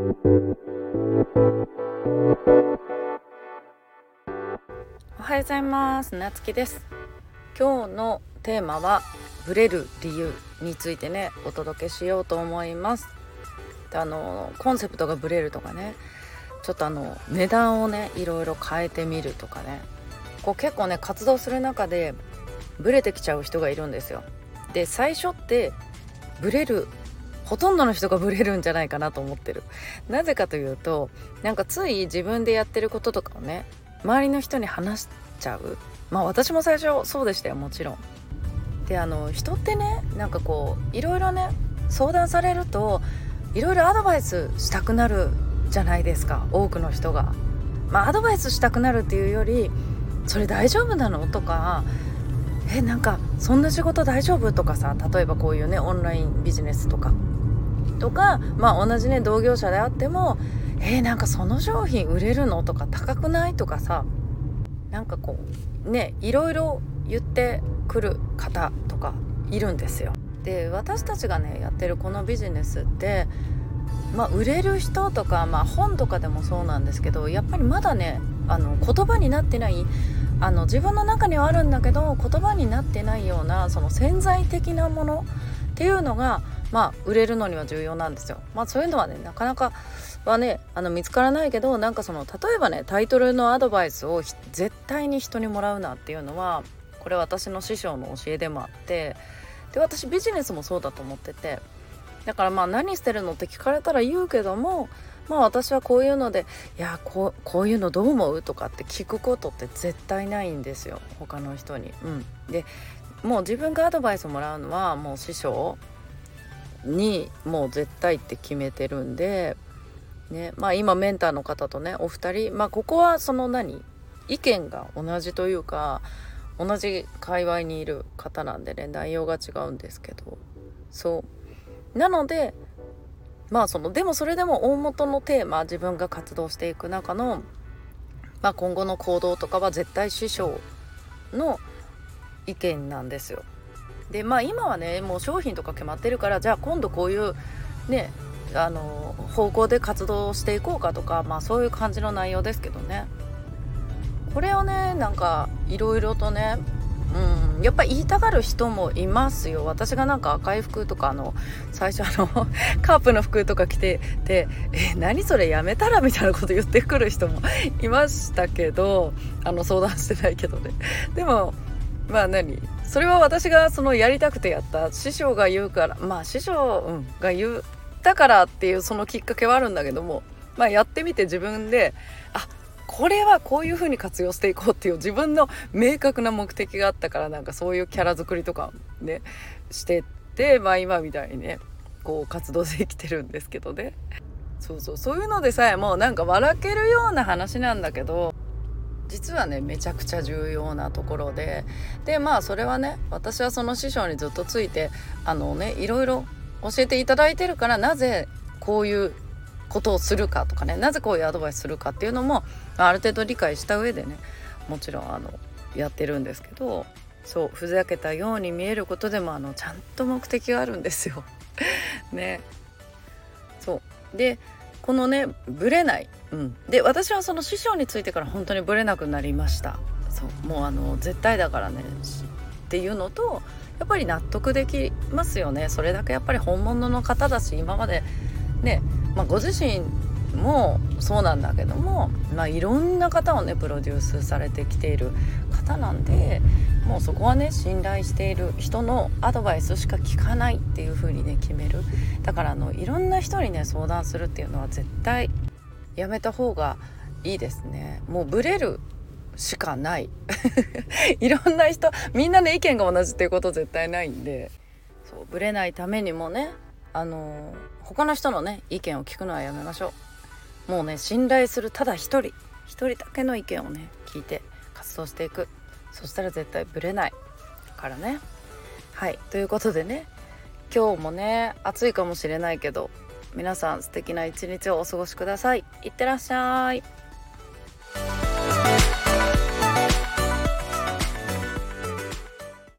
おはようございます。なつきです。今日のテーマはブレる理由についてねお届けしようと思います。であのコンセプトがブレるとかねちょっとあの値段をねいろいろ変えてみるとかね。こう結構ね活動する中でブレてきちゃう人がいるんですよ。で最初ってブレるほとんどの人がブレるんじゃないかなと思ってるなぜかというとなんかつい自分でやってることとかをね周りの人に話しちゃうまあ私も最初そうでしたよもちろんであの人ってねなんかこういろいろね相談されるといろいろアドバイスしたくなるじゃないですか多くの人が。まあ、アドバイスしたくなるっていうより「それ大丈夫なの?」とか「えなんかそんな仕事大丈夫?」とかさ例えばこういうねオンラインビジネスとかとかまあ同じね同業者であっても「えー、なんかその商品売れるの?」とか「高くない?」とかさなんかこうねいろいろ言ってくる方とかいるんですよ。で私たちがねやってるこのビジネスってまあ、売れる人とか、まあ、本とかでもそうなんですけどやっぱりまだねあの言葉になってないあの自分の中にはあるんだけど言葉になってないようなその潜在的なものっていうのが、まあ、売れるのには重要なんですよ。まあ、そういうのはねなかなかはねあの見つからないけどなんかその例えばねタイトルのアドバイスを絶対に人にもらうなっていうのはこれ私の師匠の教えでもあってで私ビジネスもそうだと思ってて。だからまあ何してるのって聞かれたら言うけどもまあ私はこういうので「いやこうこういうのどう思う?」とかって聞くことって絶対ないんですよ他の人に。うん、でもう自分がアドバイスもらうのはもう師匠にもう絶対って決めてるんで、ねまあ、今メンターの方とねお二人まあここはその何意見が同じというか同じ界隈にいる方なんでね内容が違うんですけどそうなのでまあそのでもそれでも大元のテーマ自分が活動していく中の、まあ、今後の行動とかは絶対師匠の意見なんですよ。でまあ今はねもう商品とか決まってるからじゃあ今度こういうねあの方向で活動していこうかとかまあそういう感じの内容ですけどねこれをねなんかいろいろとねうん、やっぱ言いたがる人もいますよ私がなんか赤い服とかあの最初あの カープの服とか着てて「え何それやめたら?」みたいなこと言ってくる人もいましたけどあの相談してないけどねでもまあ何？それは私がそのやりたくてやった。師匠が言うからまあ師匠、が言ったからっていうそのきっかけはあるんだけどもまあやってみて自分であこれはこういう風に活用していこうっていう自分の明確な目的があったからなんかそういうキャラ作りとかねしてってまあ今みたいにねこう活動できてるんですけどね。そうそう。そういうのでさえもうなんか笑けるような話なんだけど実はねめちゃくちゃ重要なところででまあそれはね私はその師匠にずっとついてあのねいろいろ教えていただいてるからなぜこういうことをするかとかねなぜこういうアドバイスするかっていうのもある程度理解した上でねもちろんあのやってるんですけどそうふざけたように見えることでもあのちゃんと目的があるんですよ。ねそうでこのねブレない、うん、で私はその師匠についてから本当にブレなくなりました。そう。もうあの絶対だからね。っていうのとやっぱり納得できますよね。それだけやっぱり本物の方だし今までねまあ、ご自身もそうなんだけども、まあ、いろんな方をねプロデュースされてきている方なんでもうそこはね信頼している人のアドバイスしか聞かないっていう風にね決める。だからあのいろんな人にね相談するっていうのは絶対やめた方がいいですね。もうブレるしかない。いろんな人みんなね意見が同じっていうこと絶対ないんで。そうブレないためにもねあの他の人のね意見を聞くのはやめましょう。もうね信頼するただ一人。一人だけの意見をね聞いて活動していく。そしたら絶対ブレない。からね。はい。ということでね今日もね暑いかもしれないけど皆さん素敵な一日をお過ごしください。いってらっしゃい。